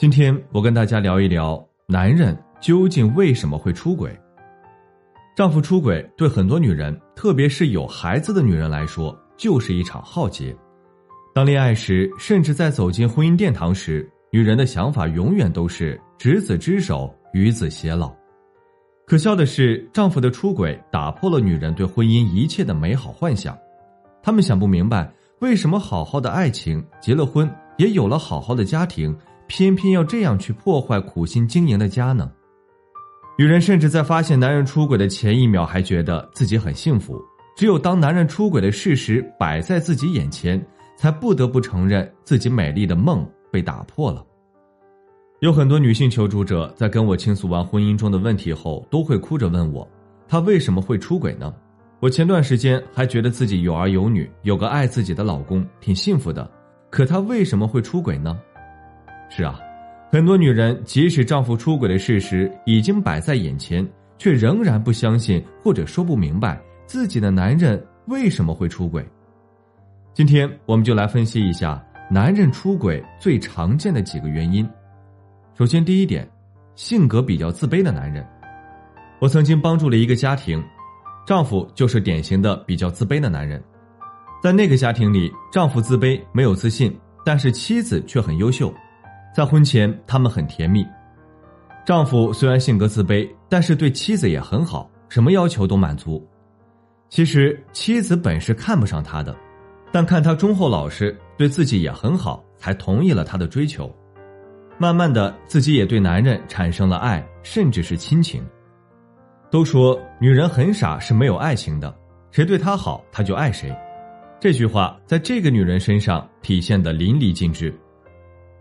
今天我跟大家聊一聊，男人究竟为什么会出轨？丈夫出轨对很多女人，特别是有孩子的女人来说，就是一场浩劫。当恋爱时，甚至在走进婚姻殿堂时，女人的想法永远都是执子之手，与子偕老。可笑的是，丈夫的出轨打破了女人对婚姻一切的美好幻想。他们想不明白，为什么好好的爱情，结了婚，也有了好好的家庭。偏偏要这样去破坏苦心经营的家呢？女人甚至在发现男人出轨的前一秒，还觉得自己很幸福。只有当男人出轨的事实摆在自己眼前，才不得不承认自己美丽的梦被打破了。有很多女性求助者在跟我倾诉完婚姻中的问题后，都会哭着问我：她为什么会出轨呢？我前段时间还觉得自己有儿有女，有个爱自己的老公，挺幸福的。可他为什么会出轨呢？是啊，很多女人即使丈夫出轨的事实已经摆在眼前，却仍然不相信或者说不明白自己的男人为什么会出轨。今天我们就来分析一下男人出轨最常见的几个原因。首先，第一点，性格比较自卑的男人。我曾经帮助了一个家庭，丈夫就是典型的比较自卑的男人。在那个家庭里，丈夫自卑没有自信，但是妻子却很优秀。在婚前，他们很甜蜜。丈夫虽然性格自卑，但是对妻子也很好，什么要求都满足。其实妻子本是看不上他的，但看他忠厚老实，对自己也很好，才同意了他的追求。慢慢的，自己也对男人产生了爱，甚至是亲情。都说女人很傻，是没有爱情的，谁对她好，她就爱谁。这句话在这个女人身上体现的淋漓尽致。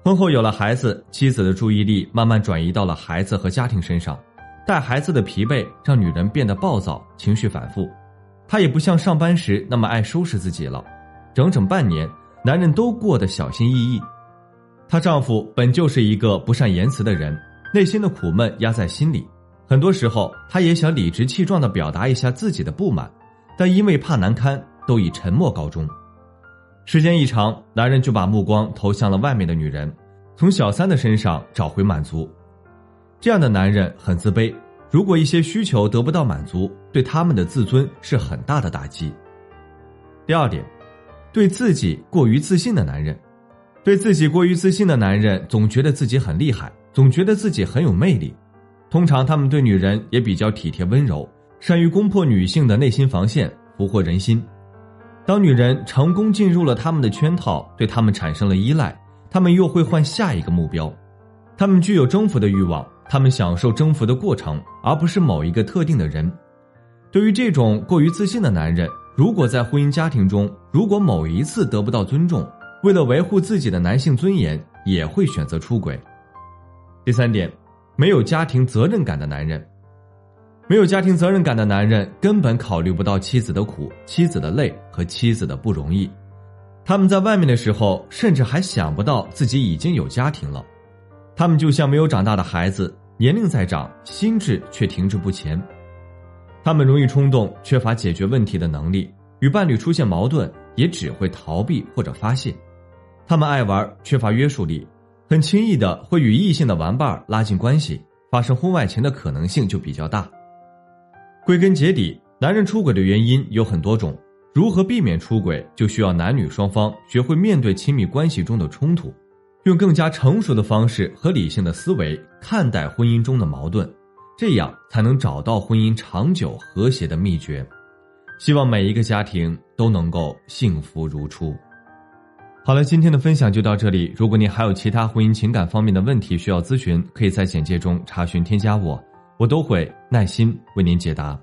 婚后有了孩子，妻子的注意力慢慢转移到了孩子和家庭身上，带孩子的疲惫让女人变得暴躁，情绪反复。她也不像上班时那么爱收拾自己了。整整半年，男人都过得小心翼翼。她丈夫本就是一个不善言辞的人，内心的苦闷压在心里。很多时候，他也想理直气壮地表达一下自己的不满，但因为怕难堪，都以沉默告终。时间一长，男人就把目光投向了外面的女人，从小三的身上找回满足。这样的男人很自卑，如果一些需求得不到满足，对他们的自尊是很大的打击。第二点，对自己过于自信的男人，对自己过于自信的男人总觉得自己很厉害，总觉得自己很有魅力。通常他们对女人也比较体贴温柔，善于攻破女性的内心防线，俘获人心。当女人成功进入了他们的圈套，对他们产生了依赖，他们又会换下一个目标。他们具有征服的欲望，他们享受征服的过程，而不是某一个特定的人。对于这种过于自信的男人，如果在婚姻家庭中，如果某一次得不到尊重，为了维护自己的男性尊严，也会选择出轨。第三点，没有家庭责任感的男人。没有家庭责任感的男人根本考虑不到妻子的苦、妻子的累和妻子的不容易。他们在外面的时候，甚至还想不到自己已经有家庭了。他们就像没有长大的孩子，年龄在长，心智却停滞不前。他们容易冲动，缺乏解决问题的能力，与伴侣出现矛盾也只会逃避或者发泄。他们爱玩，缺乏约束力，很轻易的会与异性的玩伴拉近关系，发生婚外情的可能性就比较大。归根结底，男人出轨的原因有很多种。如何避免出轨，就需要男女双方学会面对亲密关系中的冲突，用更加成熟的方式和理性的思维看待婚姻中的矛盾，这样才能找到婚姻长久和谐的秘诀。希望每一个家庭都能够幸福如初。好了，今天的分享就到这里。如果您还有其他婚姻情感方面的问题需要咨询，可以在简介中查询添加我。我都会耐心为您解答。